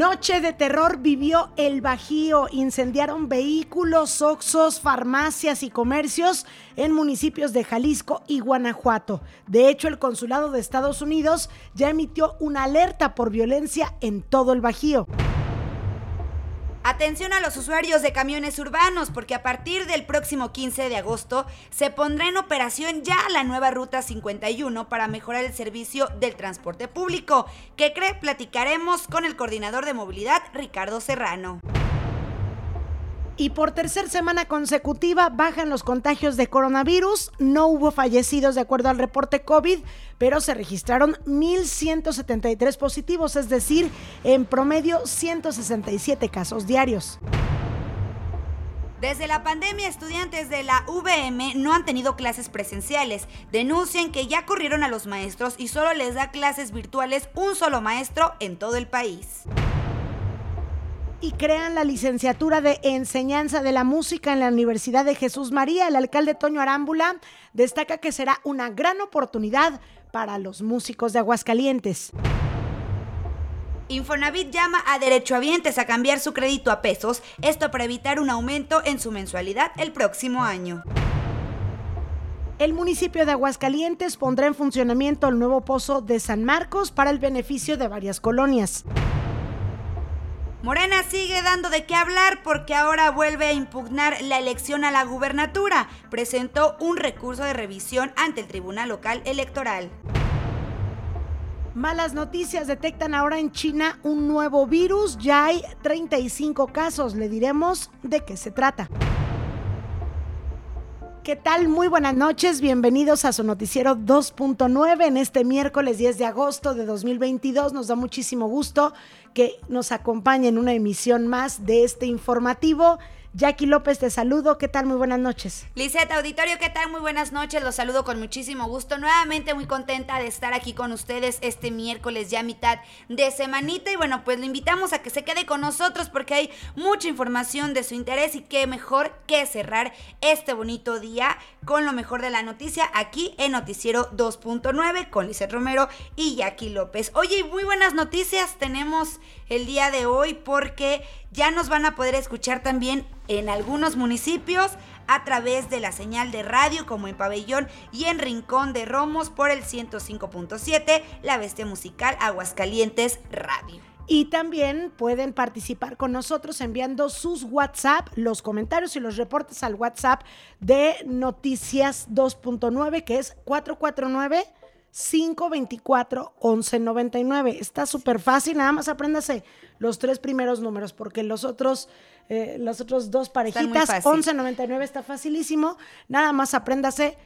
Noche de terror vivió el Bajío. Incendiaron vehículos, oxos, farmacias y comercios en municipios de Jalisco y Guanajuato. De hecho, el consulado de Estados Unidos ya emitió una alerta por violencia en todo el Bajío. Atención a los usuarios de camiones urbanos porque a partir del próximo 15 de agosto se pondrá en operación ya la nueva Ruta 51 para mejorar el servicio del transporte público. ¿Qué cree? Platicaremos con el coordinador de movilidad Ricardo Serrano. Y por tercera semana consecutiva bajan los contagios de coronavirus. No hubo fallecidos de acuerdo al reporte COVID, pero se registraron 1.173 positivos, es decir, en promedio 167 casos diarios. Desde la pandemia, estudiantes de la VM no han tenido clases presenciales. Denuncian que ya corrieron a los maestros y solo les da clases virtuales un solo maestro en todo el país y crean la licenciatura de enseñanza de la música en la Universidad de Jesús María. El alcalde Toño Arámbula destaca que será una gran oportunidad para los músicos de Aguascalientes. Infonavit llama a derechohabientes a cambiar su crédito a pesos, esto para evitar un aumento en su mensualidad el próximo año. El municipio de Aguascalientes pondrá en funcionamiento el nuevo pozo de San Marcos para el beneficio de varias colonias. Morena sigue dando de qué hablar porque ahora vuelve a impugnar la elección a la gubernatura. Presentó un recurso de revisión ante el Tribunal Local Electoral. Malas noticias, detectan ahora en China un nuevo virus, ya hay 35 casos, le diremos de qué se trata. ¿Qué tal? Muy buenas noches, bienvenidos a su noticiero 2.9 en este miércoles 10 de agosto de 2022. Nos da muchísimo gusto que nos acompañe en una emisión más de este informativo Jackie López, te saludo. ¿Qué tal? Muy buenas noches. Liseta Auditorio, ¿qué tal? Muy buenas noches. Los saludo con muchísimo gusto. Nuevamente muy contenta de estar aquí con ustedes este miércoles ya mitad de semanita. Y bueno, pues lo invitamos a que se quede con nosotros porque hay mucha información de su interés y qué mejor que cerrar este bonito día con lo mejor de la noticia aquí en Noticiero 2.9 con Lisette Romero y Jackie López. Oye, muy buenas noticias tenemos el día de hoy porque ya nos van a poder escuchar también en algunos municipios a través de la señal de radio como en Pabellón y en Rincón de Romos por el 105.7, la bestia musical Aguascalientes Radio. Y también pueden participar con nosotros enviando sus WhatsApp, los comentarios y los reportes al WhatsApp de Noticias 2.9, que es 449 524 1199. Está súper fácil, nada más apréndase los tres primeros números, porque los otros, eh, los otros dos parejitas, 1199 está facilísimo. Nada más apréndase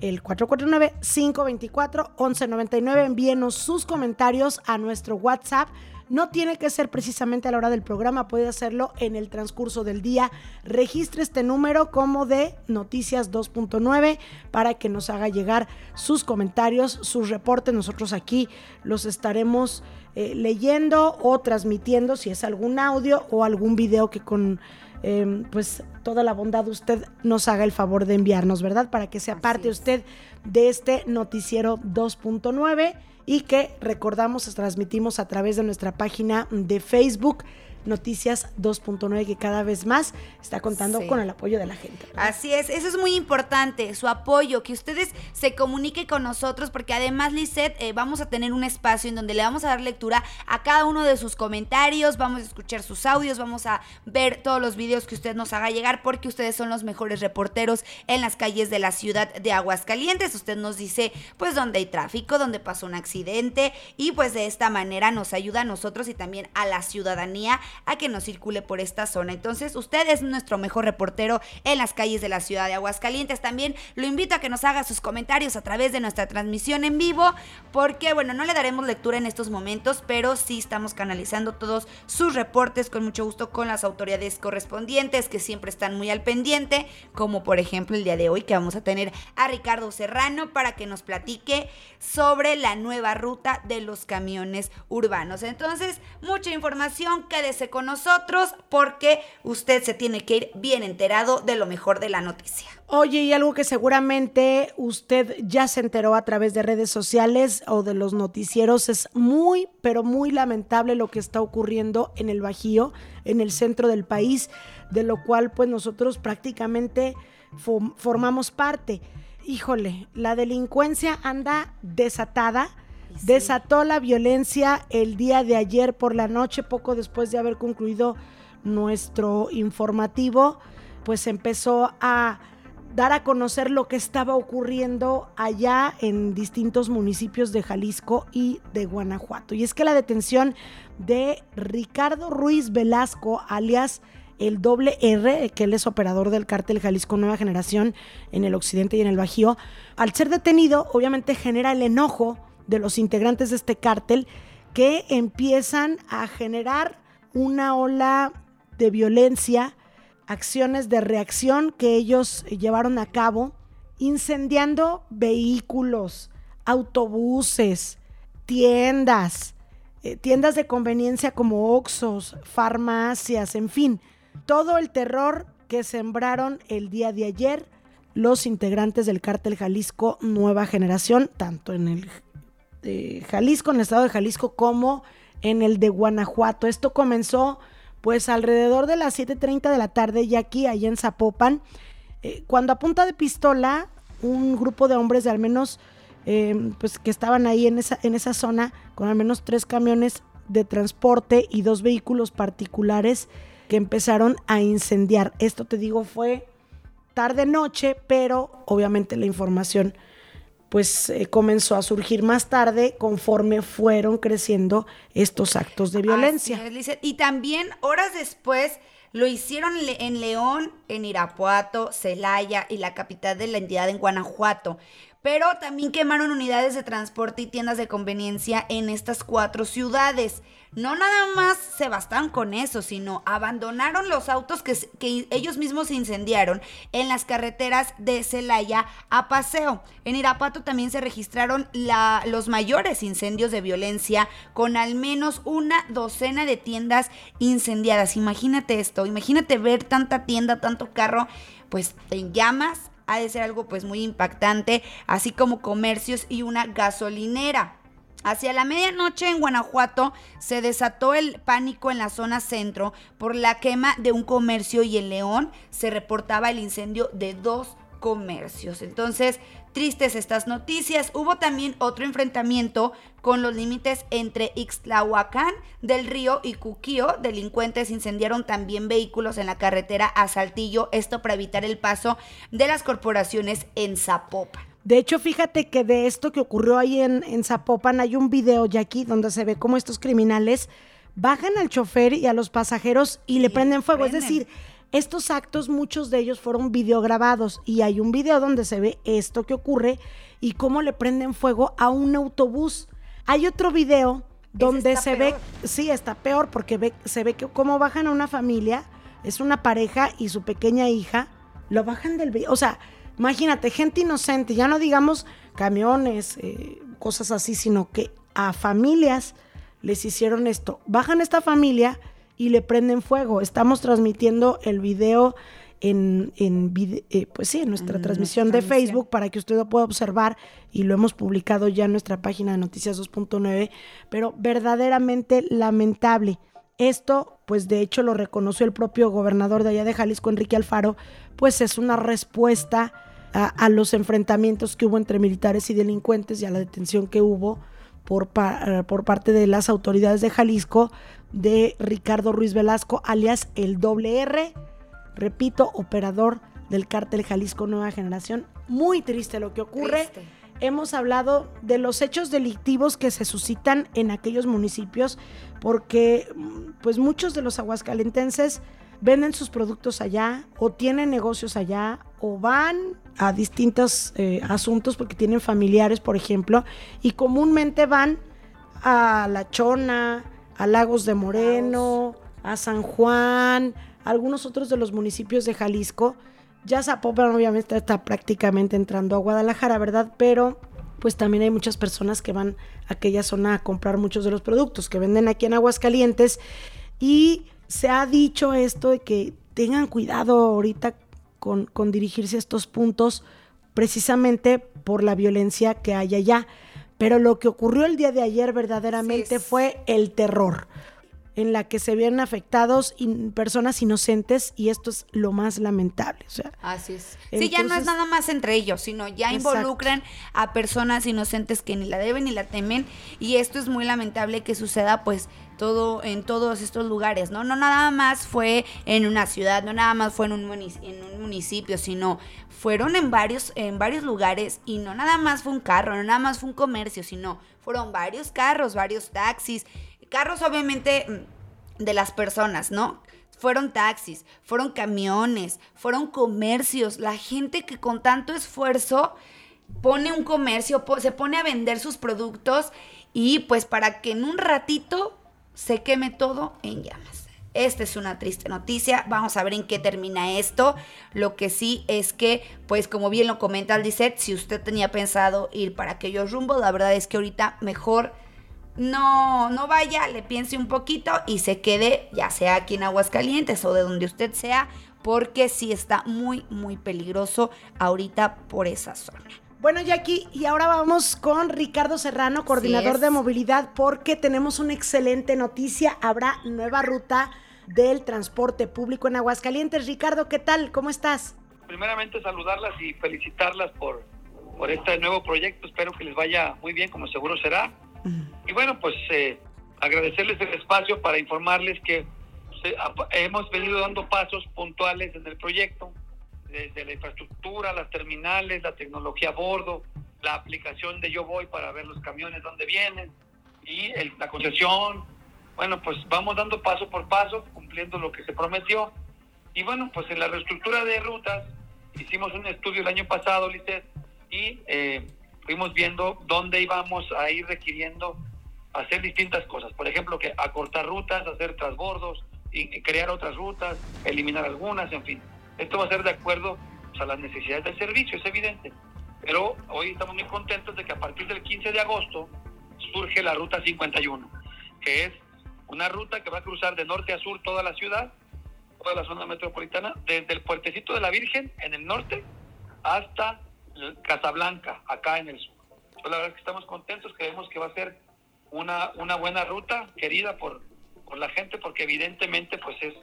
el 449-524-1199. Envíenos sus comentarios a nuestro WhatsApp no tiene que ser precisamente a la hora del programa, puede hacerlo en el transcurso del día. Registre este número como de Noticias 2.9 para que nos haga llegar sus comentarios, sus reportes. Nosotros aquí los estaremos eh, leyendo o transmitiendo si es algún audio o algún video que con em, pues toda la bondad usted nos haga el favor de enviarnos, ¿verdad? Para que sea parte usted de este noticiero 2.9 y que recordamos, transmitimos a través de nuestra página de Facebook Noticias 2.9 que cada vez más está contando con el apoyo de la gente. Así es, eso es muy importante, su apoyo, que ustedes se comuniquen con nosotros porque además, Lisette, eh, vamos a tener un espacio en donde le vamos a dar lectura a cada uno de sus comentarios, vamos a escuchar sus audios, vamos a ver todos los videos que usted nos haga llegar porque ustedes son los mejores reporteros en las calles de la ciudad de Aguascalientes. Usted nos dice pues dónde hay tráfico, dónde pasó un accidente y pues de esta manera nos ayuda a nosotros y también a la ciudadanía a que no circule por esta zona. Entonces, usted es nuestro mejor reportero en las calles de la ciudad de Aguascalientes. También lo invito a que nos haga sus comentarios a través de nuestra transmisión en vivo, porque, bueno, no le daremos lectura en estos momentos, pero sí estamos canalizando todos sus reportes con mucho gusto con las autoridades correspondientes que siempre están muy al pendiente, como por ejemplo el día de hoy que vamos a tener a Ricardo Serrano para que nos platique sobre la nueva ruta de los camiones urbanos. Entonces, mucha información, quédese con nosotros porque usted se tiene que ir bien enterado de lo mejor de la noticia. Oye, y algo que seguramente usted ya se enteró a través de redes sociales o de los noticieros, es muy, pero muy lamentable lo que está ocurriendo en el Bajío, en el centro del país, de lo cual pues nosotros prácticamente formamos parte. Híjole, la delincuencia anda desatada. Desató la violencia el día de ayer por la noche, poco después de haber concluido nuestro informativo, pues empezó a dar a conocer lo que estaba ocurriendo allá en distintos municipios de Jalisco y de Guanajuato. Y es que la detención de Ricardo Ruiz Velasco, alias el doble R, que él es operador del cártel Jalisco Nueva Generación en el occidente y en el Bajío, al ser detenido, obviamente genera el enojo de los integrantes de este cártel que empiezan a generar una ola de violencia, acciones de reacción que ellos llevaron a cabo, incendiando vehículos, autobuses, tiendas, eh, tiendas de conveniencia como Oxos, farmacias, en fin, todo el terror que sembraron el día de ayer los integrantes del cártel Jalisco Nueva Generación, tanto en el Jalisco, en el estado de Jalisco, como en el de Guanajuato. Esto comenzó pues alrededor de las 7.30 de la tarde, y aquí, allá en Zapopan, eh, cuando a punta de pistola, un grupo de hombres de al menos, eh, pues que estaban ahí en esa, en esa zona, con al menos tres camiones de transporte y dos vehículos particulares, que empezaron a incendiar. Esto te digo fue tarde noche, pero obviamente la información pues eh, comenzó a surgir más tarde conforme fueron creciendo estos actos de violencia. y también horas después lo hicieron en León, en Irapuato, Celaya y la capital de la entidad en Guanajuato pero también quemaron unidades de transporte y tiendas de conveniencia en estas cuatro ciudades. No nada más se bastaron con eso, sino abandonaron los autos que, ellos mismos incendiaron en las carreteras de Celaya a Paseo. En Irapato también se registraron los mayores incendios de violencia con al menos una docena de tiendas incendiadas. Imagínate esto, imagínate ver tanta tienda, tanto carro, pues en llamas ha de ser algo pues muy impactante, así como comercios y una gasolinera. Hacia la medianoche en Guanajuato se desató el pánico en la zona centro por la quema de un comercio y en León se reportaba el incendio de dos comercios. Entonces, tristes estas noticias. Hubo también otro enfrentamiento con los límites entre Ixtlahuacán del Río y Cuquío. Delincuentes incendiaron también vehículos en la carretera a Saltillo, esto para evitar el paso de las corporaciones en Zapopan. De hecho, fíjate que de esto que ocurrió ahí en, en Zapopan hay un video ya aquí donde se ve cómo estos criminales bajan al chofer y a los pasajeros y, le prenden fuego. Es decir, estos actos, muchos de ellos fueron videograbados y hay un video donde se ve esto que ocurre y cómo le prenden fuego a un autobús. Hay otro video donde se ve, sí, está peor porque ve, se ve que cómo bajan a una familia, es una pareja y su pequeña hija, lo bajan del o sea, imagínate, gente inocente, ya no digamos camiones, eh, cosas así, sino que a familias les hicieron esto. Bajan esta familia y le prenden fuego. Estamos transmitiendo el video en, en eh, pues sí, en nuestra transmisión de Facebook para que usted lo pueda observar y lo hemos publicado ya en nuestra página de Noticias 2.9, pero verdaderamente lamentable. Esto, pues de hecho lo reconoció el propio gobernador de allá de Jalisco, Enrique Alfaro, pues es una respuesta a, a los enfrentamientos que hubo entre militares y delincuentes y a la detención que hubo por, por parte de las autoridades de Jalisco de Ricardo Ruiz Velasco, alias el doble R, repito, operador del cártel Jalisco Nueva Generación. Muy triste lo que ocurre. Hemos hablado de los hechos delictivos que se suscitan en aquellos municipios porque pues muchos de los aguascalentenses venden sus productos allá o tienen negocios allá o van a distintos eh, asuntos porque tienen familiares, por ejemplo, y comúnmente van a La Chona, a Lagos de Moreno, a San Juan, algunos otros de los municipios de Jalisco. Ya Zapopan obviamente está prácticamente entrando a Guadalajara, ¿verdad? Pero pues también hay muchas personas que van a aquella zona a comprar muchos de los productos que venden aquí en Aguascalientes y se ha dicho esto de que tengan cuidado ahorita con, dirigirse a estos puntos precisamente por la violencia que hay allá. Pero lo que ocurrió el día de ayer verdaderamente fue el terror en la que se vieron afectados personas inocentes y esto es lo más lamentable. O sea, Así es. sí, ya no es nada más entre ellos, sino ya involucran a personas inocentes que ni la deben ni la temen y esto es muy lamentable que suceda pues todo en todos estos lugares, ¿no? No nada más fue en una ciudad, no nada más fue en un, municipio, sino fueron en varios en varios lugares y no nada más fue un carro, no nada más fue un comercio, sino fueron varios carros, varios taxis carros obviamente mm, de las personas, ¿no? Fueron taxis, fueron camiones, fueron comercios, la gente que con tanto esfuerzo pone un comercio, se pone a vender sus productos y pues para que en un ratito se queme todo en llamas. Esta es una triste noticia. Vamos a ver en qué termina esto. Lo que sí es que, pues como bien lo comenta Aldicet, si usted tenía pensado ir para aquellos rumbos, la verdad es que ahorita mejor no, no vaya, le piense un poquito y se quede, ya sea aquí en Aguascalientes o de donde usted sea, porque sí está muy, muy peligroso ahorita por esa zona. Bueno, Jackie, y ahora vamos con Ricardo Serrano, coordinador de movilidad, porque tenemos una excelente noticia. Habrá nueva ruta del transporte público en Aguascalientes. Ricardo, ¿qué tal? ¿Cómo estás? Primeramente saludarlas y felicitarlas por, por este nuevo proyecto. Espero que les vaya muy bien, como seguro será. Y bueno, pues eh, agradecerles el espacio para informarles que hemos venido dando pasos puntuales en el proyecto, desde la infraestructura, las terminales, la tecnología a bordo, la aplicación de Yo Voy para ver los camiones dónde vienen y la concesión. Bueno, pues vamos dando paso por paso, cumpliendo lo que se prometió. Y bueno, pues en la reestructura de rutas hicimos un estudio el año pasado, Lisset, y eh, fuimos viendo dónde íbamos a ir requiriendo hacer distintas cosas. Por ejemplo, que acortar rutas, hacer transbordos, y crear otras rutas, eliminar algunas, en fin. Esto va a ser de acuerdo pues, a las necesidades del servicio, es evidente. Pero hoy estamos muy contentos de que a partir del 15 de agosto surge la ruta 51, que es una ruta que va a cruzar de norte a sur toda la ciudad, toda la zona metropolitana, desde el puertecito de la Virgen en el norte hasta Casablanca, acá en el sur. la verdad es que estamos contentos, creemos que va a ser una, una buena ruta, querida por, por la gente, porque evidentemente pues es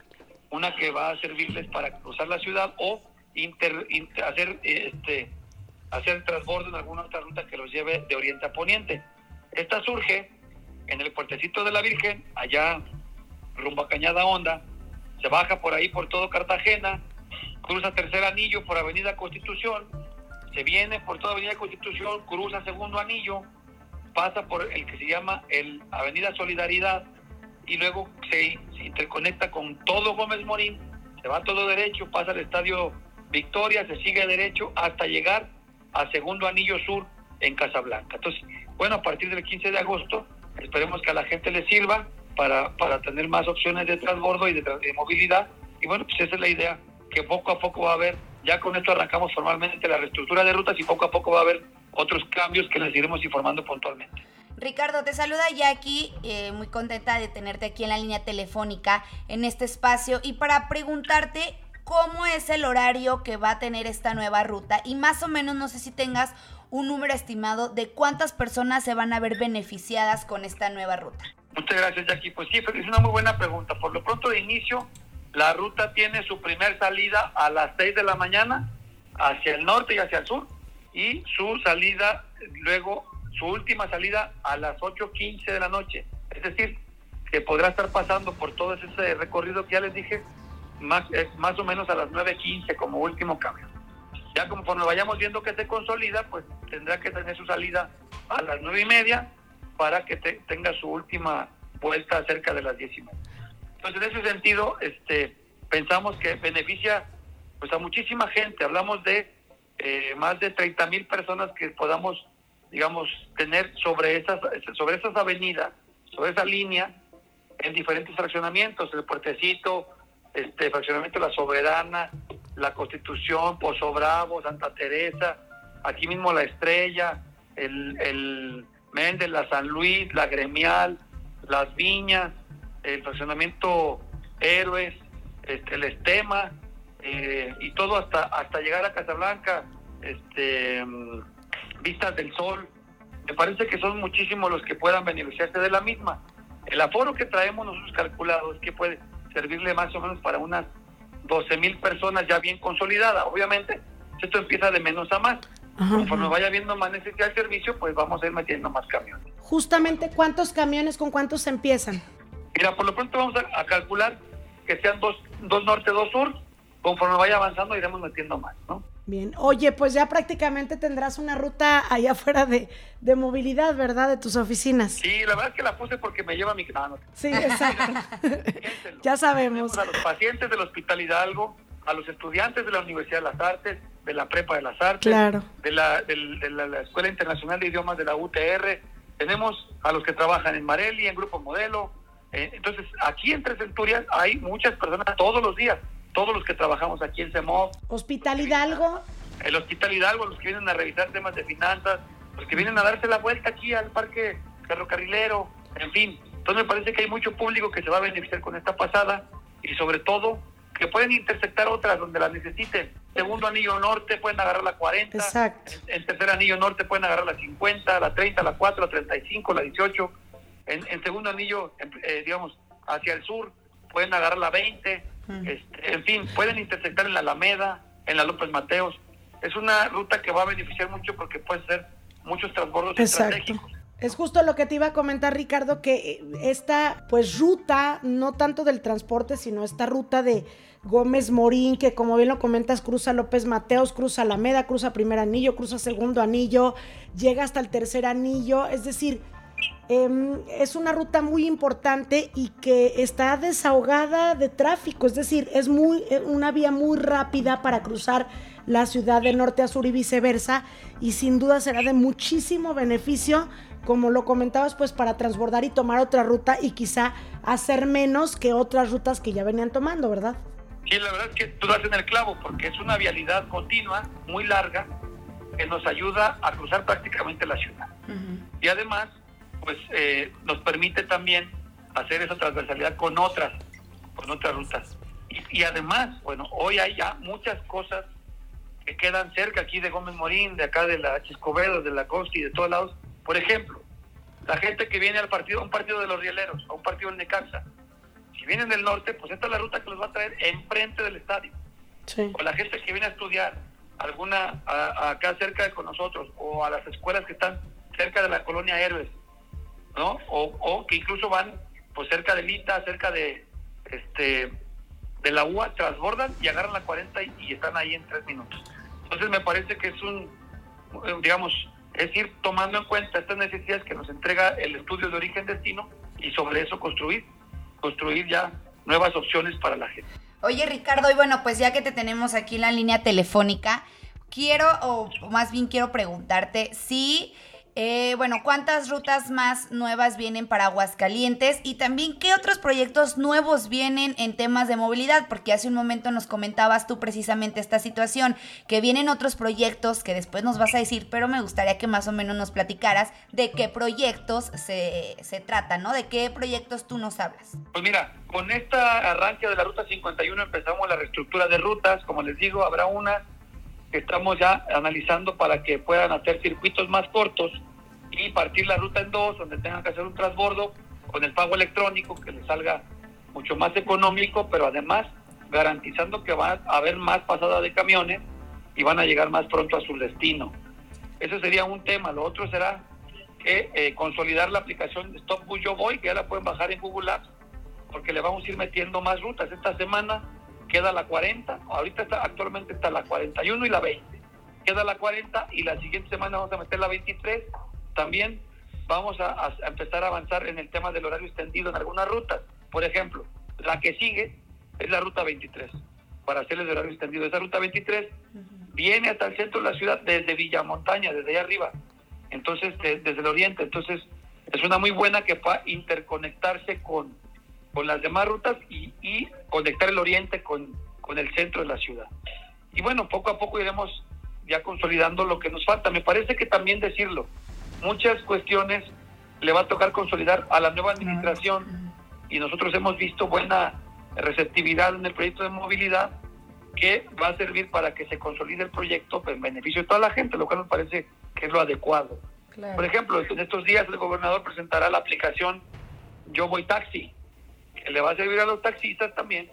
una que va a servirles para cruzar la ciudad o inter, hacer este hacer transbordo en alguna otra ruta que los lleve de oriente a poniente. Esta surge en el puertecito de la Virgen, allá rumbo a Cañada Honda, se baja por ahí por todo Cartagena, cruza tercer anillo por Avenida Constitución, se viene por toda Avenida Constitución, cruza segundo anillo, pasa por el que se llama el Avenida Solidaridad y luego se, interconecta con todo Gómez Morín, se va todo derecho, pasa al Estadio Victoria, se sigue derecho hasta llegar a segundo anillo sur en Casablanca. Entonces, bueno, a partir del 15 de agosto, esperemos que a la gente le sirva para, para tener más opciones de transbordo y de, de movilidad. Y bueno, pues esa es la idea, que poco a poco va a haber ya con esto arrancamos formalmente la reestructura de rutas y poco a poco va a haber otros cambios que les iremos informando puntualmente. Ricardo, te saluda Jackie, eh, muy contenta de tenerte aquí en la línea telefónica en este espacio y para preguntarte cómo es el horario que va a tener esta nueva ruta y más o menos no sé si tengas un número estimado de cuántas personas se van a ver beneficiadas con esta nueva ruta. Muchas gracias Jackie, pues sí, es una muy buena pregunta. Por lo pronto de inicio la ruta tiene su primer salida a las 6 de la mañana hacia el norte y hacia el sur y su salida luego, su última salida a las 8.15 de la noche. Es decir, que podrá estar pasando por todo ese recorrido que ya les dije, más, más o menos a las 9.15 como último cambio. Ya conforme vayamos viendo que se consolida, pues tendrá que tener su salida a las nueve y media para que tenga su última vuelta cerca de las diez y media. Entonces, en ese sentido, este, pensamos que beneficia pues a muchísima gente. Hablamos de eh, más de 30 mil personas que podamos, digamos, tener sobre esas, sobre esas avenidas, sobre esa línea, en diferentes fraccionamientos, el puertecito, este fraccionamiento La Soberana, La Constitución, Pozo Bravo, Santa Teresa, aquí mismo La Estrella, el, el Méndez, la San Luis, la Gremial, Las Viñas, el fraccionamiento Héroes, este, el Estema, eh, y todo hasta, hasta llegar a Casablanca, este, Vistas del Sol. Me parece que son muchísimos los que puedan beneficiarse de la misma. El aforo que traemos nosotros calculados es que puede servirle más o menos para unas 12 mil personas ya bien consolidadas. Obviamente, esto empieza de menos a más. Conforme vaya viendo más necesidad de servicio, pues vamos a ir metiendo más camiones. Justamente, ¿cuántos camiones con cuántos se empiezan? Mira, por lo pronto vamos a, calcular que sean dos, dos norte, dos sur. Conforme vaya avanzando, iremos metiendo más, ¿no? Bien, oye, pues ya prácticamente tendrás una ruta allá afuera de, de, movilidad, ¿verdad? De tus oficinas. Sí, la verdad es que la puse porque me lleva mi... No, Sí, exacto. ya sabemos. A los pacientes del Hospital Hidalgo, a los estudiantes de la Universidad de las Artes, de la Prepa de las Artes, de, la, de, la, Escuela Internacional de Idiomas de la UTR, tenemos a los que trabajan en Marelli, en Grupo Modelo. Eh, entonces, aquí en Tres Centurias hay muchas personas todos los días todos los que trabajamos aquí en CEMOV. Hospital Hidalgo. El Hospital Hidalgo, los que vienen a revisar temas de finanzas, los que vienen a darse la vuelta aquí al parque ferrocarrilero, en fin. Entonces me parece que hay mucho público que se va a beneficiar con esta pasada y sobre todo que pueden intersectar otras donde las necesiten. Segundo anillo norte pueden agarrar la 40. Exacto. En, tercer anillo norte pueden agarrar la 50, la 30, la 4, la 35, la 18. En, segundo anillo, eh, digamos, hacia el sur pueden agarrar la 20 este, en fin, pueden intersectar en la Alameda, en la López Mateos. Es una ruta que va a beneficiar mucho porque puede ser muchos transbordos estratégicos. Es justo lo que te iba a comentar, Ricardo, que eh, esta pues ruta, no tanto del transporte, sino esta ruta de Gómez Morín, que como bien lo comentas, cruza López Mateos, cruza Alameda, cruza primer anillo, cruza segundo anillo, llega hasta el tercer anillo, es decir, Em, es una ruta muy importante y que está desahogada de tráfico, es decir, es muy, eh, una vía muy rápida para cruzar la ciudad de norte a sur y viceversa y sin duda será de muchísimo beneficio, como lo comentabas, pues para transbordar y tomar otra ruta y quizá hacer menos que otras rutas que ya venían tomando, ¿verdad? Sí, la verdad es que tú das en el clavo porque es una vialidad continua, muy larga, que nos ayuda a cruzar prácticamente la ciudad. Y además pues eh, nos permite también hacer esa transversalidad con otras, con otras rutas. Y, además, bueno, hoy hay ya muchas cosas que quedan cerca aquí de Gómez Morín, de acá de la Chiscovedo, de la Costi, de todos lados. Por ejemplo, la gente que viene al partido, a un partido de los Rieleros, a un partido del Necaxa, si vienen del norte, pues esta es la ruta que los va a traer enfrente del estadio. O la gente que viene a estudiar alguna acá cerca con nosotros, o a las escuelas que están cerca de la colonia Héroes, ¿no? O, que incluso van pues cerca de Lita, cerca de este de la UA, transbordan y agarran la 40 y, están ahí en tres minutos. Entonces me parece que es un, digamos, es ir tomando en cuenta estas necesidades que nos entrega el estudio de origen destino y sobre eso construir, construir ya nuevas opciones para la gente. Oye Ricardo, y bueno, pues ya que te tenemos aquí en la línea telefónica, quiero, o más bien quiero preguntarte si eh, bueno, ¿cuántas rutas más nuevas vienen para Aguascalientes? Y también, ¿qué otros proyectos nuevos vienen en temas de movilidad? Porque hace un momento nos comentabas tú precisamente esta situación, que vienen otros proyectos que después nos vas a decir, pero me gustaría que más o menos nos platicaras de qué proyectos se, se trata, ¿no? De qué proyectos tú nos hablas. Pues mira, con esta arranque de la Ruta 51 empezamos la reestructura de rutas, como les digo, habrá una que estamos ya analizando para que puedan hacer circuitos más cortos y partir la ruta en dos, donde tengan que hacer un transbordo con el pago electrónico que les salga mucho más económico, pero además garantizando que va a haber más pasada de camiones y van a llegar más pronto a su destino. Ese sería un tema. Lo otro será que eh, consolidar la aplicación Stop Bus Yo Voy, que ya la pueden bajar en Google Apps, porque le vamos a ir metiendo más rutas. Esta semana queda la 40, ahorita está, actualmente está la 41 y la 20. Queda la 40 y la siguiente semana vamos a meter la 23 también vamos a, empezar a avanzar en el tema del horario extendido en algunas rutas. Por ejemplo, la que sigue es la ruta 23, para hacerles el horario extendido. Esa ruta 23 viene hasta el centro de la ciudad desde Villamontaña, desde allá arriba, entonces desde el oriente. Entonces es una muy buena que va interconectarse con, con las demás rutas y, y conectar el oriente con, con el centro de la ciudad. Y bueno, poco a poco iremos ya consolidando lo que nos falta. Me parece que también decirlo, muchas cuestiones le va a tocar consolidar a la nueva administración y nosotros hemos visto buena receptividad en el proyecto de movilidad que va a servir para que se consolide el proyecto en beneficio de toda la gente, lo cual me parece que es lo adecuado. Por ejemplo, en estos días el gobernador presentará la aplicación Yo Voy Taxi, que le va a servir a los taxistas también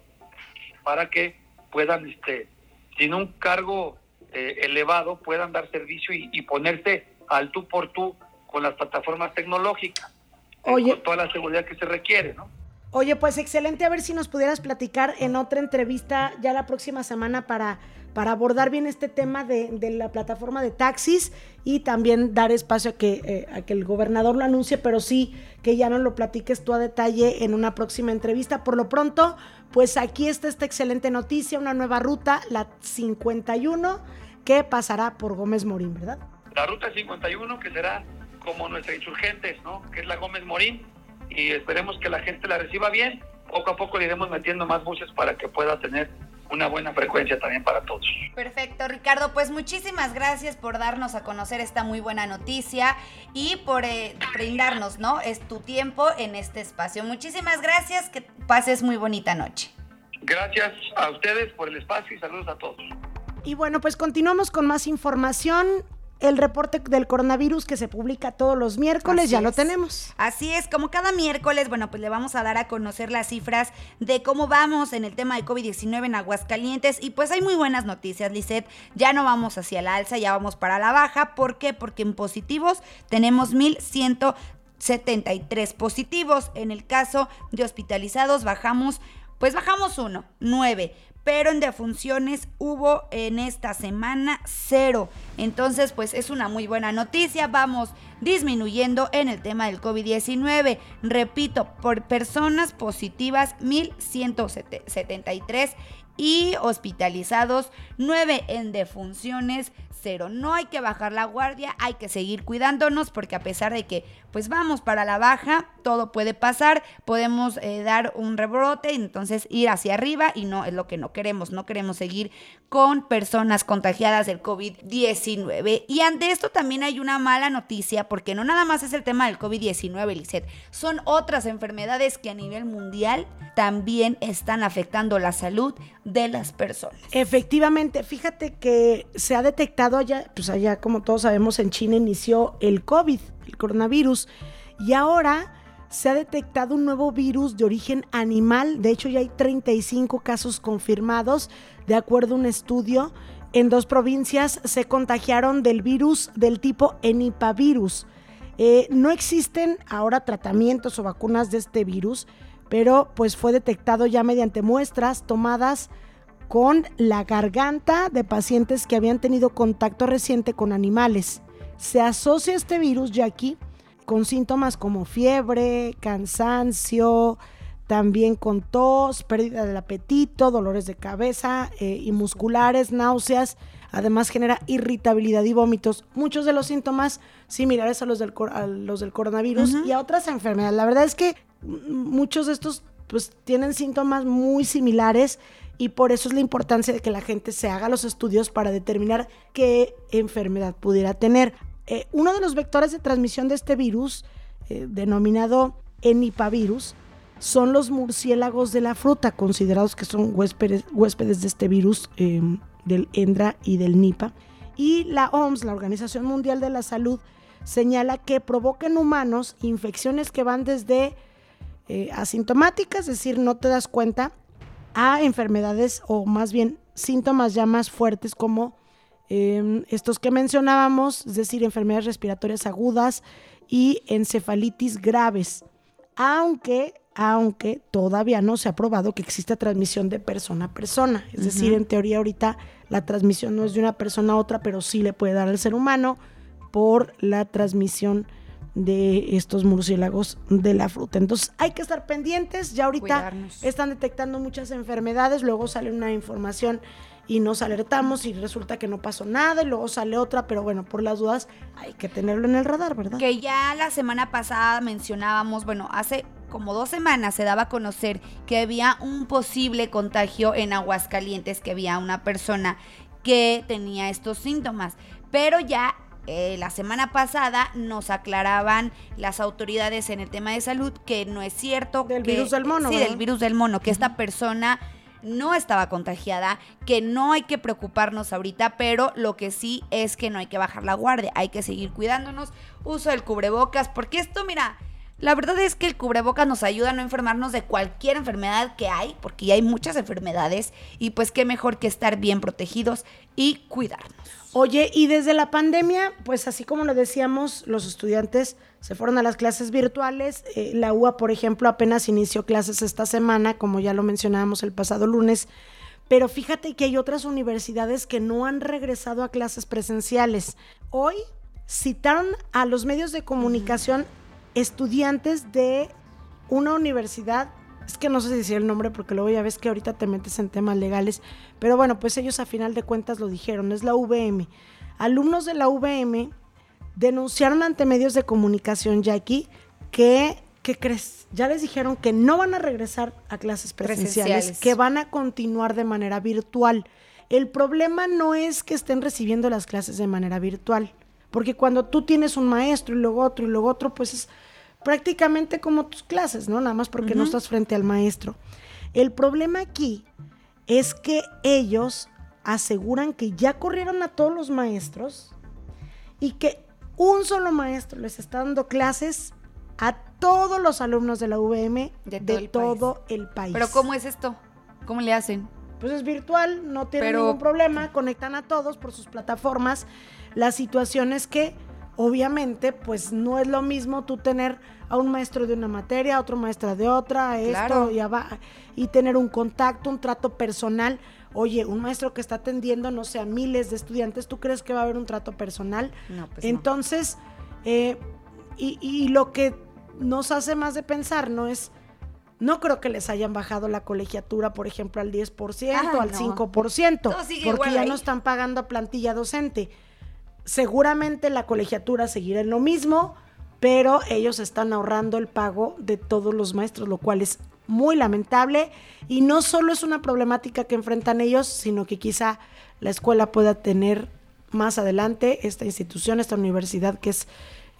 para que puedan, este, sin un cargo eh, elevado, puedan dar servicio y, ponerse al tú por tú con las plataformas tecnológicas, eh, Oye. con toda la seguridad que se requiere, ¿no? Oye, pues excelente, a ver si nos pudieras platicar en otra entrevista ya la próxima semana para, para abordar bien este tema de, la plataforma de taxis y también dar espacio a que, eh, a que el gobernador lo anuncie, pero sí que ya nos lo platiques tú a detalle en una próxima entrevista. Por lo pronto, pues aquí está esta excelente noticia, una nueva ruta, la 51, que pasará por Gómez Morín, ¿verdad? La ruta 51, que será como nuestra insurgentes, ¿no? Que es la Gómez Morín y esperemos que la gente la reciba bien. Poco a poco le iremos metiendo más buses para que pueda tener una buena frecuencia también para todos. Perfecto, Ricardo. Pues muchísimas gracias por darnos a conocer esta muy buena noticia y por eh, brindarnos, ¿no? Es tu tiempo en este espacio. Muchísimas gracias. Que pases muy bonita noche. Gracias a ustedes por el espacio y saludos a todos. Y bueno, pues continuamos con más información el reporte del coronavirus que se publica todos los miércoles, ya lo tenemos. Así es, como cada miércoles, bueno, pues le vamos a dar a conocer las cifras de cómo vamos en el tema de COVID-19 en Aguascalientes. Y pues hay muy buenas noticias, Lisette. Ya no vamos hacia el alza, ya vamos para la baja. ¿Por qué? Porque en positivos tenemos 1173 positivos. En el caso de hospitalizados bajamos, pues bajamos uno, nueve pero en defunciones hubo en esta semana cero. Entonces, pues es una muy buena noticia. Vamos disminuyendo en el tema del COVID-19. Repito, por personas positivas 1173 y hospitalizados 9 en defunciones cero. No hay que bajar la guardia, hay que seguir cuidándonos porque a pesar de que pues vamos para la baja, todo puede pasar, podemos eh, dar un rebrote, entonces ir hacia arriba y no es lo que no queremos, no queremos seguir con personas contagiadas del COVID-19. Y ante esto también hay una mala noticia porque no nada más es el tema del COVID-19, Lizeth, son otras enfermedades que a nivel mundial también están afectando la salud de las personas. Efectivamente, fíjate que se ha detectado allá, pues allá como todos sabemos en China inició el COVID, el coronavirus, y ahora se ha detectado un nuevo virus de origen animal. De hecho, ya hay 35 casos confirmados. De acuerdo a un estudio, en dos provincias se contagiaron del virus del tipo Enipavirus. Eh, no existen ahora tratamientos o vacunas de este virus, pero pues fue detectado ya mediante muestras tomadas con la garganta de pacientes que habían tenido contacto reciente con animales. Se asocia este virus, Jackie, con síntomas como fiebre, cansancio, también con tos, pérdida del apetito, dolores de cabeza eh, y musculares, náuseas. Además genera irritabilidad y vómitos. Muchos de los síntomas similares a los del, los del coronavirus y a otras enfermedades. La verdad es que muchos de estos pues tienen síntomas muy similares y por eso es la importancia de que la gente se haga los estudios para determinar qué enfermedad pudiera tener. Eh, uno de los vectores de transmisión de este virus, eh, denominado enipavirus, son los murciélagos de la fruta, considerados que son huéspedes, huéspedes de este virus em, del ENDRA y del NIPA. Y la OMS, la Organización Mundial de la Salud, señala que provoca en humanos infecciones que van desde eh, asintomáticas, es decir, no te das cuenta, a enfermedades o más bien síntomas ya más fuertes como em, estos que mencionábamos, es decir, enfermedades respiratorias agudas y encefalitis graves. Aunque, aunque todavía no se ha probado que exista transmisión de persona a persona. Es decir, en teoría ahorita la transmisión no es de una persona a otra, pero sí le puede dar al ser humano por la transmisión de estos murciélagos de la fruta. Entonces hay que estar pendientes, ya ahorita están detectando muchas enfermedades, luego sale una información y nos alertamos y resulta que no pasó nada y luego sale otra, pero bueno, por las dudas hay que tenerlo en el radar, ¿verdad? Que ya la semana pasada mencionábamos, bueno, hace como dos semanas se daba a conocer que había un posible contagio en Aguascalientes, que había una persona que tenía estos síntomas, pero ya eh, la semana pasada nos aclaraban las autoridades en el tema de salud que no es cierto. Del que- virus del mono, Sí, ¿verdad? del virus del mono, que esta persona no estaba contagiada, que no hay que preocuparnos ahorita, pero lo que sí es que no hay que bajar la guardia, hay que seguir cuidándonos, uso del cubrebocas, porque esto, mira, la verdad es que el cubrebocas nos ayuda a no enfermarnos de cualquier enfermedad que hay, porque ya hay muchas enfermedades, y pues qué mejor que estar bien protegidos y cuidarnos. Oye, y desde la pandemia, pues así como lo decíamos, los estudiantes se fueron a las clases virtuales. Eh, la UA, por ejemplo, apenas inició clases esta semana, como ya lo mencionábamos el pasado lunes. Pero fíjate que hay otras universidades que no han regresado a clases presenciales. Hoy citaron a los medios de comunicación estudiantes de una universidad, es que no sé si decir el nombre porque luego ya ves que ahorita te metes en temas legales, pero bueno, pues ellos a final de cuentas lo dijeron, es la VM. Alumnos de la VM denunciaron ante medios de comunicación, Jackie, que, ¿qué crees? Ya les dijeron que no van a regresar a clases presenciales, Presenciales. que van a continuar de manera virtual. El problema no es que estén recibiendo las clases de manera virtual, porque cuando tú tienes un maestro y luego otro y luego otro, pues es prácticamente como tus clases, ¿no? Nada más porque no estás frente al maestro. El problema aquí es que ellos aseguran que ya corrieron a todos los maestros y que un solo maestro les está dando clases a todos los alumnos de la VM de De todo, todo el el, país. Pero ¿cómo es esto? ¿Cómo le hacen? Pues es virtual, no tienen Pero- ningún problema, conectan a todos por sus plataformas. La situación es que, obviamente, pues no es lo mismo tú tener a un maestro de una materia, a otro maestro de otra, esto Claro. y, y tener un contacto, un trato personal. Oye, un maestro que está atendiendo, no sé, a miles de estudiantes, ¿tú crees que va a haber un trato personal? No, pues no. Entonces, eh, y, y lo que nos hace más de pensar, ¿no? Es, no creo que les hayan bajado la colegiatura, por ejemplo, al 10%, Ah, al no. 5%, Todo sigue porque ya no están pagando a plantilla docente. Seguramente la colegiatura seguirá en lo mismo, pero ellos están ahorrando el pago de todos los maestros, lo cual es muy lamentable y no solo es una problemática que enfrentan ellos, sino que quizá la escuela pueda tener más adelante, esta institución, esta universidad que es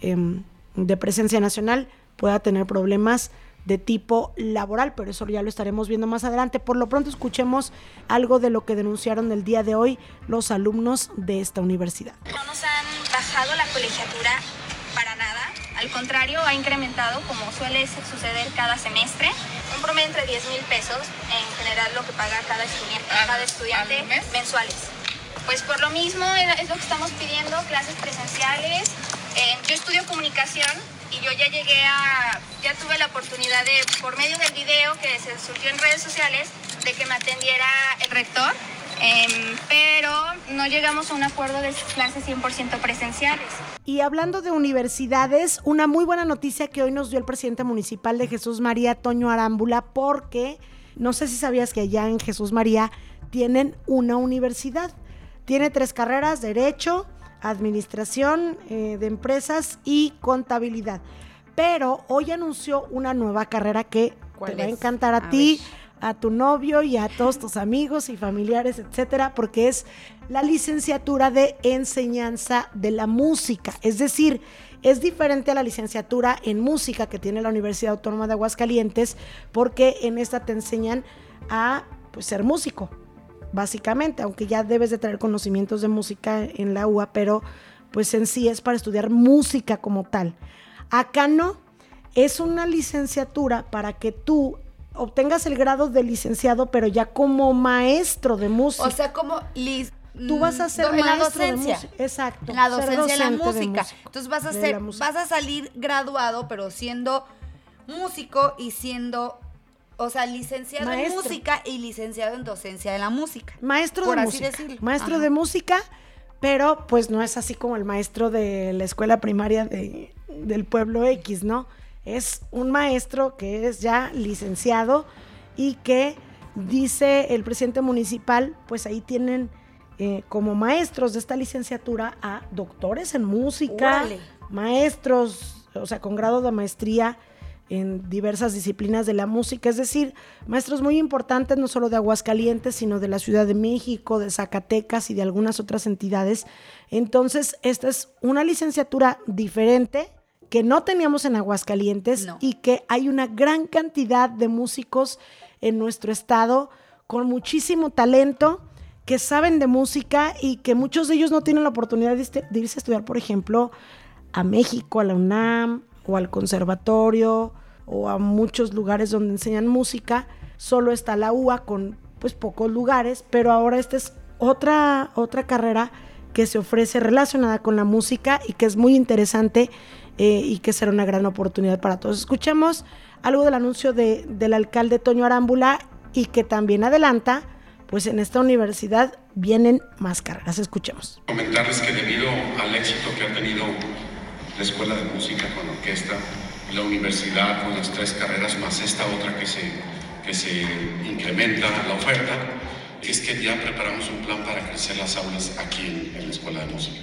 em, de presencia nacional, pueda tener problemas de tipo laboral, pero eso ya lo estaremos viendo más adelante. Por lo pronto escuchemos algo de lo que denunciaron el día de hoy los alumnos de esta universidad. No nos han bajado la colegiatura. Al contrario, ha incrementado, como suele suceder cada semestre, un promedio entre 10 mil pesos en general lo que paga cada estudiante, cada estudiante mensuales. Pues por lo mismo es lo que estamos pidiendo, clases presenciales. Eh, yo estudio comunicación y yo ya llegué a, ya tuve la oportunidad de, por medio del video que se surgió en redes sociales, de que me atendiera el rector, em, pero no llegamos a un acuerdo de clases 100% presenciales. Y hablando de universidades, una muy buena noticia que hoy nos dio el presidente municipal de Jesús María, Toño Arámbula, porque no sé si sabías que allá en Jesús María tienen una universidad. Tiene tres carreras, derecho, administración eh, de empresas y contabilidad. Pero hoy anunció una nueva carrera que te ¿Cuál va a encantar a, A ti, ver. A tu novio y a todos tus amigos y familiares, etcétera, porque es la licenciatura de enseñanza de la música. Es decir, es diferente a la licenciatura en música que tiene la Universidad Autónoma de Aguascalientes, porque en esta te enseñan a pues, ser músico, básicamente, aunque ya debes de traer conocimientos de música en la UA, pero pues en sí es para estudiar música como tal. Acá no, es una licenciatura para que tú obtengas el grado de licenciado, pero ya como maestro de música. O sea, como lis- tú vas a ser en la maestro de docencia. música. Exacto. La ser docencia de la música. Entonces vas a ser, la vas a salir graduado, pero siendo músico y siendo, o sea, licenciado Maestro. en música y licenciado en docencia de la música. Maestro por de así música. decirlo. Maestro Ajá. de música, pero pues no es así como el maestro de la escuela primaria de- del pueblo X, ¿no? Es un maestro que es ya licenciado y que dice el presidente municipal, pues ahí tienen eh, como maestros de esta licenciatura a doctores en música, maestros, o sea, con grado de maestría en diversas disciplinas de la música, es decir, maestros muy importantes, no solo de Aguascalientes, sino de la Ciudad de México, de Zacatecas y de algunas otras entidades. Entonces, esta es una licenciatura diferente que no teníamos en Aguascalientes y que hay una gran cantidad de músicos en nuestro estado con muchísimo talento que saben de música y que muchos de ellos no tienen la oportunidad de, este, irse a estudiar, por ejemplo, a México, a la UNAM o al conservatorio o a muchos lugares donde enseñan música. Solo está la UA con pues pocos lugares, pero ahora esta es otra, otra carrera que se ofrece relacionada con la música y que es muy interesante eh, y que será una gran oportunidad para todos. Escuchemos algo del anuncio de, del alcalde Toño Arámbula y que también adelanta, pues en esta universidad vienen más carreras. Escuchemos. Comentarles que debido al éxito que ha tenido la Escuela de Música con orquesta, la universidad con las tres carreras más esta otra que se, que se incrementa la oferta, es que ya preparamos un plan para crecer las aulas aquí en, en la Escuela de Música.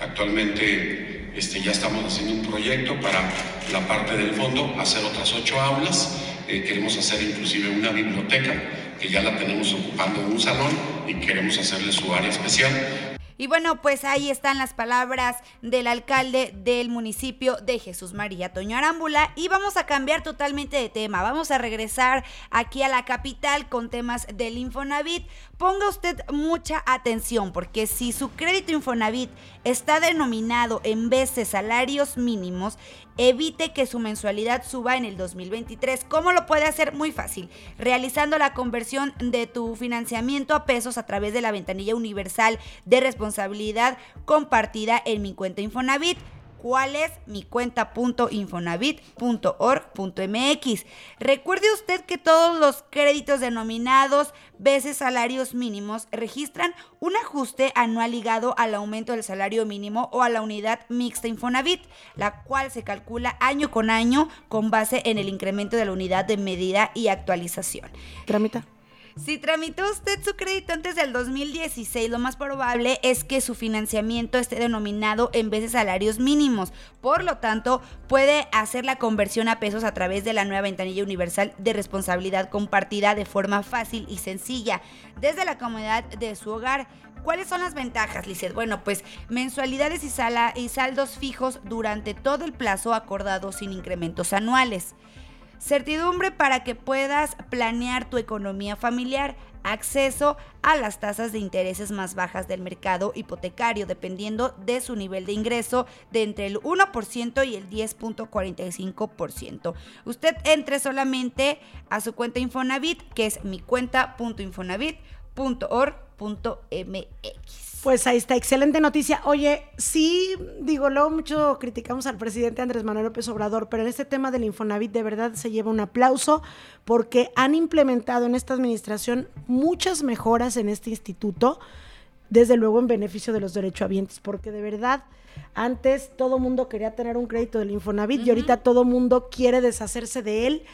Actualmente este, ya estamos haciendo un proyecto para la parte del fondo, hacer otras ocho aulas. Eh, queremos hacer inclusive una biblioteca que ya la tenemos ocupando en un salón y queremos hacerle su área especial y bueno, pues ahí están las palabras del alcalde del municipio de Jesús María Toño Arámbula. Y vamos a cambiar totalmente de tema. Vamos a regresar aquí a la capital con temas del Infonavit. Ponga usted mucha atención porque si su crédito Infonavit está denominado en de salarios mínimos, evite que su mensualidad suba en el 2023. ¿Cómo lo puede hacer? Muy fácil. Realizando la conversión de tu financiamiento a pesos a través de la ventanilla universal de responsabilidad compartida en mi cuenta Infonavit cuál es mi cuenta.infonavit.org.mx. Recuerde usted que todos los créditos denominados veces salarios mínimos registran un ajuste anual ligado al aumento del salario mínimo o a la unidad mixta Infonavit, la cual se calcula año con año con base en el incremento de la unidad de medida y actualización. Tramita. Si tramitó usted su crédito antes del 2016, lo más probable es que su financiamiento esté denominado en de salarios mínimos. Por lo tanto, puede hacer la conversión a pesos a través de la nueva ventanilla universal de responsabilidad compartida de forma fácil y sencilla, desde la comodidad de su hogar. ¿Cuáles son las ventajas, Lizeth? Bueno, pues mensualidades y, y saldos fijos durante todo el plazo acordado sin incrementos anuales. Certidumbre para que puedas planear tu economía familiar. Acceso a las tasas de intereses más bajas del mercado hipotecario, dependiendo de su nivel de ingreso, de entre el 1% y el 10.45%. Usted entre solamente a su cuenta Infonavit, que es mi cuenta.infonavit.org.mx. Pues ahí está, excelente noticia. Oye, sí, digo, luego mucho criticamos al presidente Andrés Manuel López Obrador, pero en este tema del Infonavit de verdad se lleva un aplauso porque han implementado en esta administración muchas mejoras en este instituto, desde luego en beneficio de los derechohabientes, porque de verdad antes todo mundo quería tener un crédito del Infonavit y ahorita todo mundo quiere deshacerse de él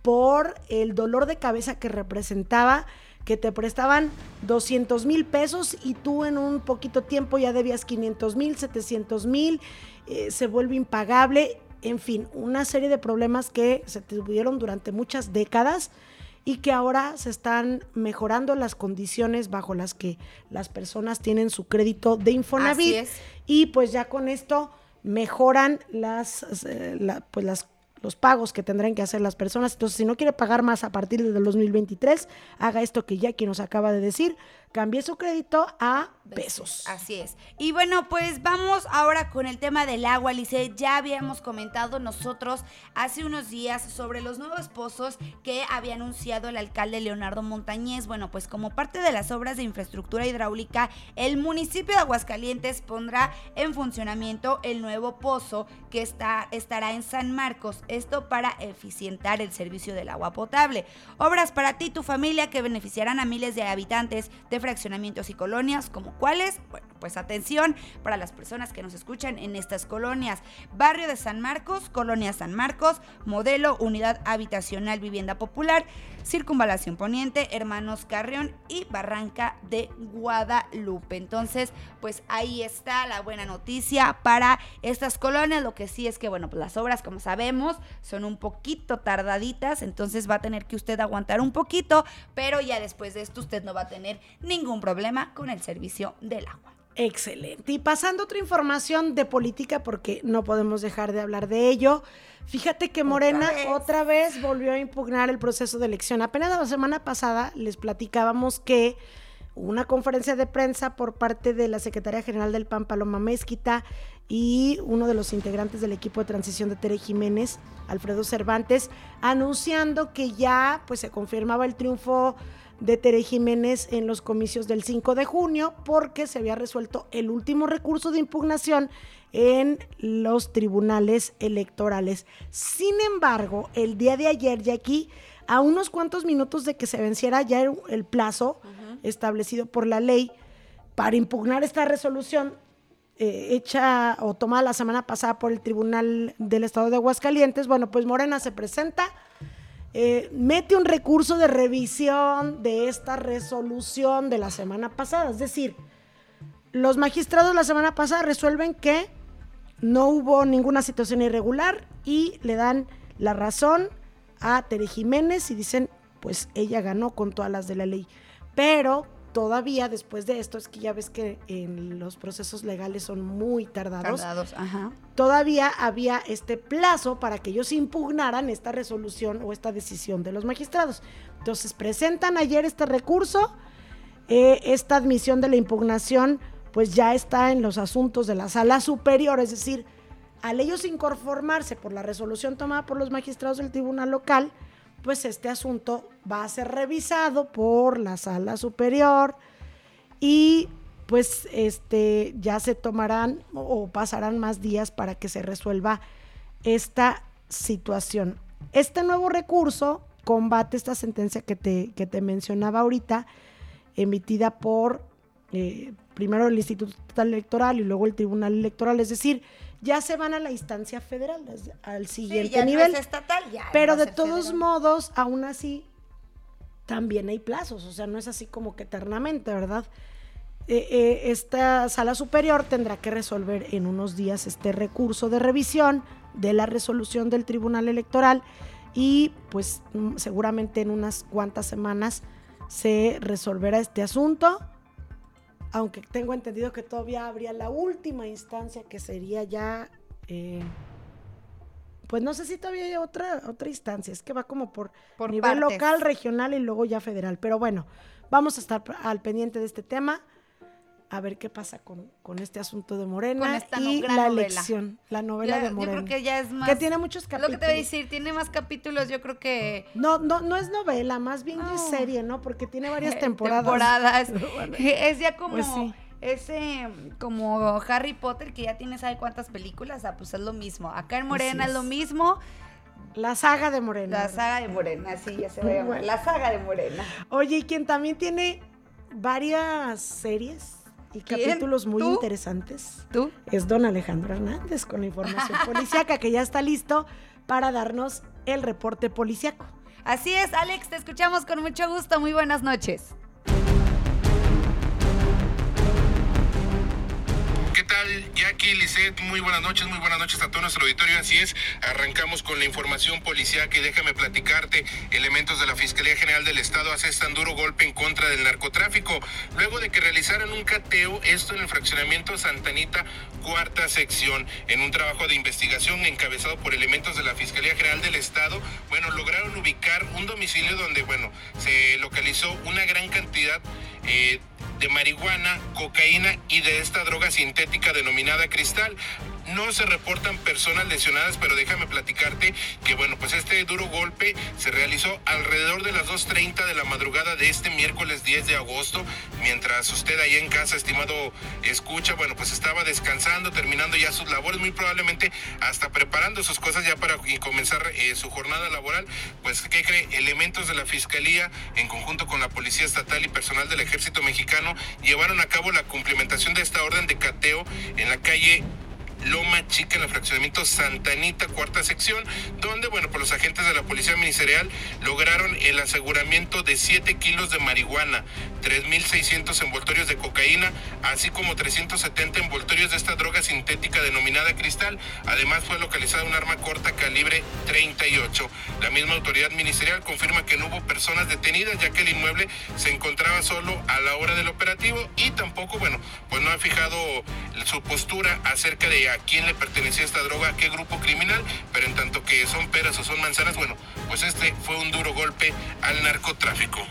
por el dolor de cabeza que representaba que te prestaban 200 mil pesos y tú en un poquito tiempo ya debías 500 mil, 700 mil, eh, se vuelve impagable, en fin, una serie de problemas que se tuvieron durante muchas décadas y que ahora se están mejorando las condiciones bajo las que las personas tienen su crédito de Infonavit. Y pues ya con esto mejoran las, eh, pues las los pagos que tendrán que hacer las personas. Entonces, si no quiere pagar más a partir del 2023, haga esto que Jackie nos acaba de decir, cambie su crédito a pesos. Así es. Y bueno, pues vamos ahora con el tema del agua, Lice. Ya habíamos comentado nosotros hace unos días sobre los nuevos pozos que había anunciado el alcalde Leonardo Montañez. Bueno, pues como parte de las obras de infraestructura hidráulica, el municipio de Aguascalientes pondrá en funcionamiento el nuevo pozo que está, estará en San Marcos. Esto para eficientar el servicio del agua potable. Obras para ti y tu familia que beneficiarán a miles de habitantes de fraccionamientos y colonias, como cuáles, bueno, pues atención para las personas que nos escuchan en estas colonias. Barrio de San Marcos, Colonia San Marcos, Modelo, Unidad Habitacional Vivienda Popular, Circunvalación Poniente, Hermanos Carrión y Barranca de Guadalupe. Entonces, pues ahí está la buena noticia para estas colonias. Lo que sí es que, bueno, pues las obras, como sabemos, son un poquito tardaditas, entonces va a tener que usted aguantar un poquito, pero ya después de esto usted no va a tener ningún problema con el servicio del agua. Excelente. Y pasando otra información de política, porque no podemos dejar de hablar de ello. Fíjate que Morena otra vez, volvió a impugnar el proceso de elección. Apenas la semana pasada les platicábamos que una conferencia de prensa por parte de la secretaria general del PAN, Paloma Mezquita, y uno de los integrantes del equipo de transición de Tere Jiménez, Alfredo Cervantes, anunciando que ya pues se confirmaba el triunfo de Tere Jiménez en los comicios del 5 de junio porque se había resuelto el último recurso de impugnación en los tribunales electorales. Sin embargo, el día de ayer, ya aquí, a unos cuantos minutos de que se venciera ya el, plazo establecido por la ley para impugnar esta resolución eh, hecha o tomada la semana pasada por el Tribunal del Estado de Aguascalientes, bueno, pues Morena se presenta eh, mete un recurso de revisión de esta resolución de la semana pasada. Es decir, los magistrados la semana pasada resuelven que no hubo ninguna situación irregular y le dan la razón a Tere Jiménez y dicen, pues ella ganó con todas las de la ley. Pero todavía después de esto, es que ya ves que en los procesos legales son muy tardados. Tardados, ajá. Todavía había este plazo para que ellos impugnaran esta resolución o esta decisión de los magistrados. Entonces presentan ayer este recurso, eh, esta admisión de la impugnación pues ya está en los asuntos de la sala superior, es decir, al ellos inconformarse por la resolución tomada por los magistrados del tribunal local, pues este asunto va a ser revisado por la sala superior y pues este ya se tomarán o pasarán más días para que se resuelva esta situación. Este nuevo recurso combate esta sentencia que te, que te mencionaba ahorita, emitida por eh, primero el Instituto Electoral y luego el Tribunal Electoral, es decir, ya se van a la instancia federal, al siguiente nivel. estatal, pero de todos modos, aún así, también hay plazos, o sea, no es así como que eternamente, ¿verdad? Eh, eh, esta sala superior tendrá que resolver en unos días este recurso de revisión de la resolución del Tribunal Electoral y pues mm, seguramente en unas cuantas semanas se resolverá este asunto aunque tengo entendido que todavía habría la última instancia que sería ya, eh, pues no sé si todavía hay otra, otra instancia, es que va como por, nivel local, regional y luego ya federal, pero bueno, vamos a estar al pendiente de este tema a ver qué pasa con, con este asunto de Morena y la elección, la novela de Morena. Yo creo que ya es más. Que tiene muchos capítulos. Lo que te voy a decir, tiene más capítulos, yo creo que. No, no, no es novela, más bien es serie, ¿no? Porque tiene varias temporadas. temporadas. es ya como. Pues ese como Harry Potter que ya tiene sabe cuántas películas, ah, pues es lo mismo. Acá en Morena es. lo mismo. La saga de Morena. La saga de Morena, sí, ya se ve. La saga de Morena. Oye, y quien también tiene varias series y capítulos muy interesantes. ¿Tú? Es don Alejandro Hernández con la información policíaca que ya está listo para darnos el reporte policíaco. Así es, Alex, te escuchamos con mucho gusto. Muy buenas noches. Jackie, Lisette, muy buenas noches, muy buenas noches a todo nuestro auditorio. Así es, arrancamos con la información policial que déjame platicarte. Elementos de la Fiscalía General del Estado asestan duro golpe en contra del narcotráfico, luego de que realizaran un cateo, esto en el fraccionamiento Santanita, cuarta sección, en un trabajo de investigación encabezado por elementos de la Fiscalía General del Estado, bueno, lograron ubicar un domicilio donde, bueno, se localizó una gran cantidad eh, de marihuana, cocaína y de esta droga sintética denominada cristal. No se reportan personas lesionadas, pero déjame platicarte que bueno, pues este duro golpe se realizó alrededor de las 2.30 de la madrugada de este miércoles 10 de agosto, mientras usted ahí en casa, estimado escucha, bueno, pues estaba descansando, terminando ya sus labores, muy probablemente hasta preparando sus cosas ya para comenzar eh, su jornada laboral, pues ¿qué cree? Elementos de la Fiscalía en conjunto con la Policía Estatal y personal del Ejército Mexicano llevaron a cabo la cumplimentación de esta orden de cateo en la calle Loma Chica en el fraccionamiento Santa Anita, cuarta sección, donde, bueno, pues los agentes de la Policía Ministerial lograron el aseguramiento de 7 kilos de marihuana, 3.600 envoltorios de cocaína, así como 370 envoltorios de esta droga sintética denominada cristal. Además fue localizada un arma corta calibre 38. La misma autoridad ministerial confirma que no hubo personas detenidas ya que el inmueble se encontraba solo a la hora del operativo y tampoco, bueno, pues no ha fijado su postura acerca de a quién le pertenecía esta droga, a qué grupo criminal, pero en tanto que son peras o son manzanas, bueno, pues este fue un duro golpe al narcotráfico.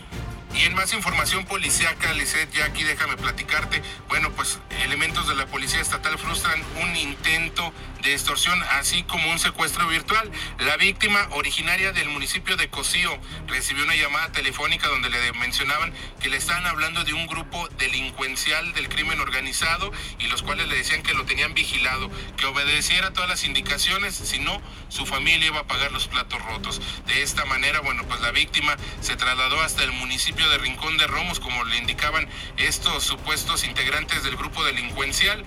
Y en más información policíaca, Lisset, ya aquí déjame platicarte. Bueno, pues elementos de la Policía Estatal frustran un intento de extorsión, así como un secuestro virtual. La víctima, originaria del municipio de Cocío, recibió una llamada telefónica donde le mencionaban que le estaban hablando de un grupo delincuencial del crimen organizado y los cuales le decían que lo tenían vigilado, que obedeciera todas las indicaciones, si no, su familia iba a pagar los platos rotos. De esta manera, bueno, pues la víctima se trasladó hasta el municipio de Rincón de Romos, como le indicaban estos supuestos integrantes del grupo delincuencial.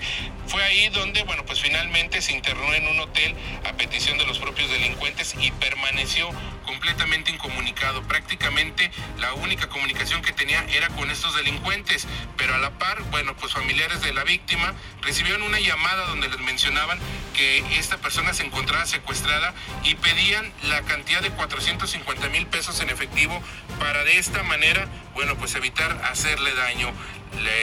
Fue ahí donde, bueno, pues finalmente se internó en un hotel a petición de los propios delincuentes y permaneció completamente incomunicado. Prácticamente la única comunicación que tenía era con estos delincuentes, pero a la par, bueno, pues familiares de la víctima recibieron una llamada donde les mencionaban que esta persona se encontraba secuestrada y pedían la cantidad de 450 mil pesos en efectivo para de esta manera, bueno, pues evitar hacerle daño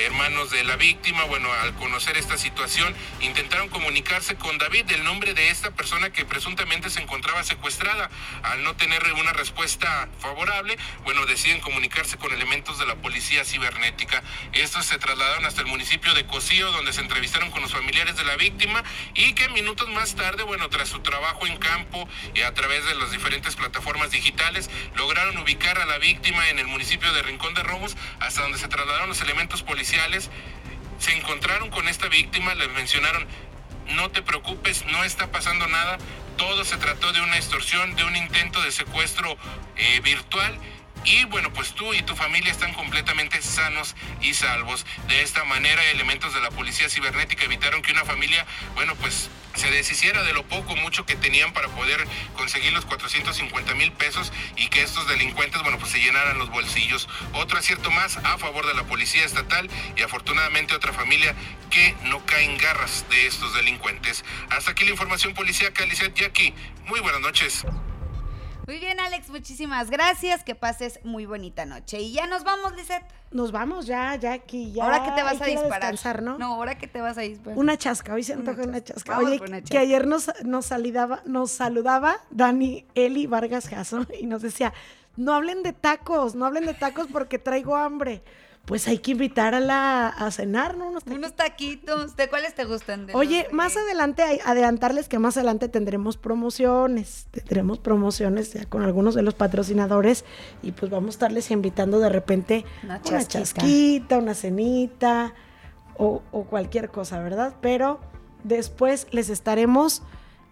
hermanos de la víctima, bueno, al conocer esta situación, intentaron comunicarse con David, el nombre de esta persona que presuntamente se encontraba secuestrada. Al no tener una respuesta favorable, bueno, deciden comunicarse con elementos de la policía cibernética. Estos se trasladaron hasta el municipio de Cocío, donde se entrevistaron con los familiares de la víctima y que minutos más tarde, bueno, tras su trabajo en campo y a través de las diferentes plataformas digitales, lograron ubicar a la víctima en el municipio de Rincón de Romos, hasta donde se trasladaron los elementos policiales se encontraron con esta víctima, les mencionaron, no te preocupes, no está pasando nada, todo se trató de una extorsión, de un intento de secuestro eh, virtual. Y bueno, pues tú y tu familia están completamente sanos y salvos. De esta manera, elementos de la policía cibernética evitaron que una familia, bueno, pues se deshiciera de lo poco, mucho que tenían para poder conseguir los 450 mil pesos y que estos delincuentes, bueno, pues se llenaran los bolsillos. Otro acierto más a favor de la policía estatal y afortunadamente otra familia que no cae en garras de estos delincuentes. Hasta aquí la información policíaca, Lizeth Jackie. Muy buenas noches. Muy bien, Alex, muchísimas gracias. Que pases muy bonita noche. Y ya nos vamos, Lizeth. Nos vamos ya, ya aquí, ya. Ahora que te vas a disparar. ¿no? No, ahora que te vas a disparar. Una chasca, hoy se antoja una, chasca. Oye, que ayer nos, nos, salidaba, nos saludaba Dani Eli Vargas Jasso y nos decía, no hablen de tacos, no hablen de tacos porque traigo hambre pues hay que invitar a la a cenar, ¿no? Unos taquitos. ¿De cuáles te gustan? Oye, más adelante, adelantarles que más adelante tendremos promociones, tendremos promociones ya con algunos de los patrocinadores y pues vamos a estarles invitando de repente una, chasquita, una cenita o, o, cualquier cosa, ¿verdad? Pero después les estaremos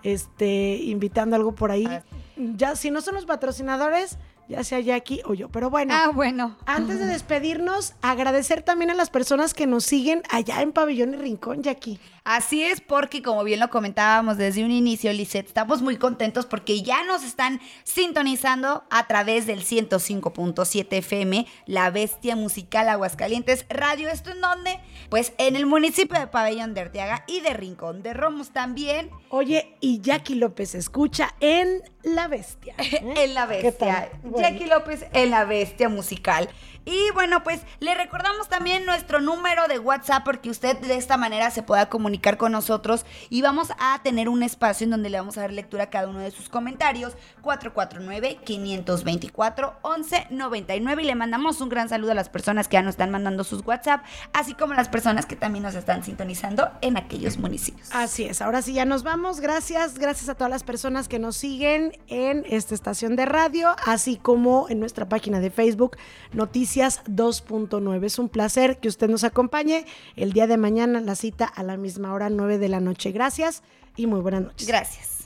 este, invitando algo por ahí. Ah. Ya, si no son los patrocinadores, ya sea Jackie o yo. Pero bueno, ah, bueno. antes de despedirnos, agradecer también a las personas que nos siguen allá en Pabellón y Rincón, Jackie. Así es, porque como bien lo comentábamos desde un inicio, Lisette, estamos muy contentos porque ya nos están sintonizando a través del 105.7 FM, La Bestia Musical Aguascalientes Radio. ¿Esto en dónde? Pues en el municipio de Pabellón de Arteaga y de Rincón de Romos también. Oye, y Jackie López escucha en La Bestia. en La Bestia. Jackie López en La Bestia Musical. Y bueno, pues le recordamos también nuestro número de WhatsApp porque usted de esta manera se pueda comunicar con nosotros y vamos a tener un espacio en donde le vamos a dar lectura a cada uno de sus comentarios. 449-524-1199 y le mandamos un gran saludo a las personas que ya nos están mandando sus WhatsApp, así como a las personas que también nos están sintonizando en aquellos municipios. Así es, ahora sí ya nos vamos. Gracias, gracias a todas las personas que nos siguen en esta estación de radio, así como en nuestra página de Facebook, Noticias 2.9. Es un placer que usted nos acompañe el día de mañana, la cita a la misma hora, 9 de la noche. Gracias y muy buenas noches. Gracias.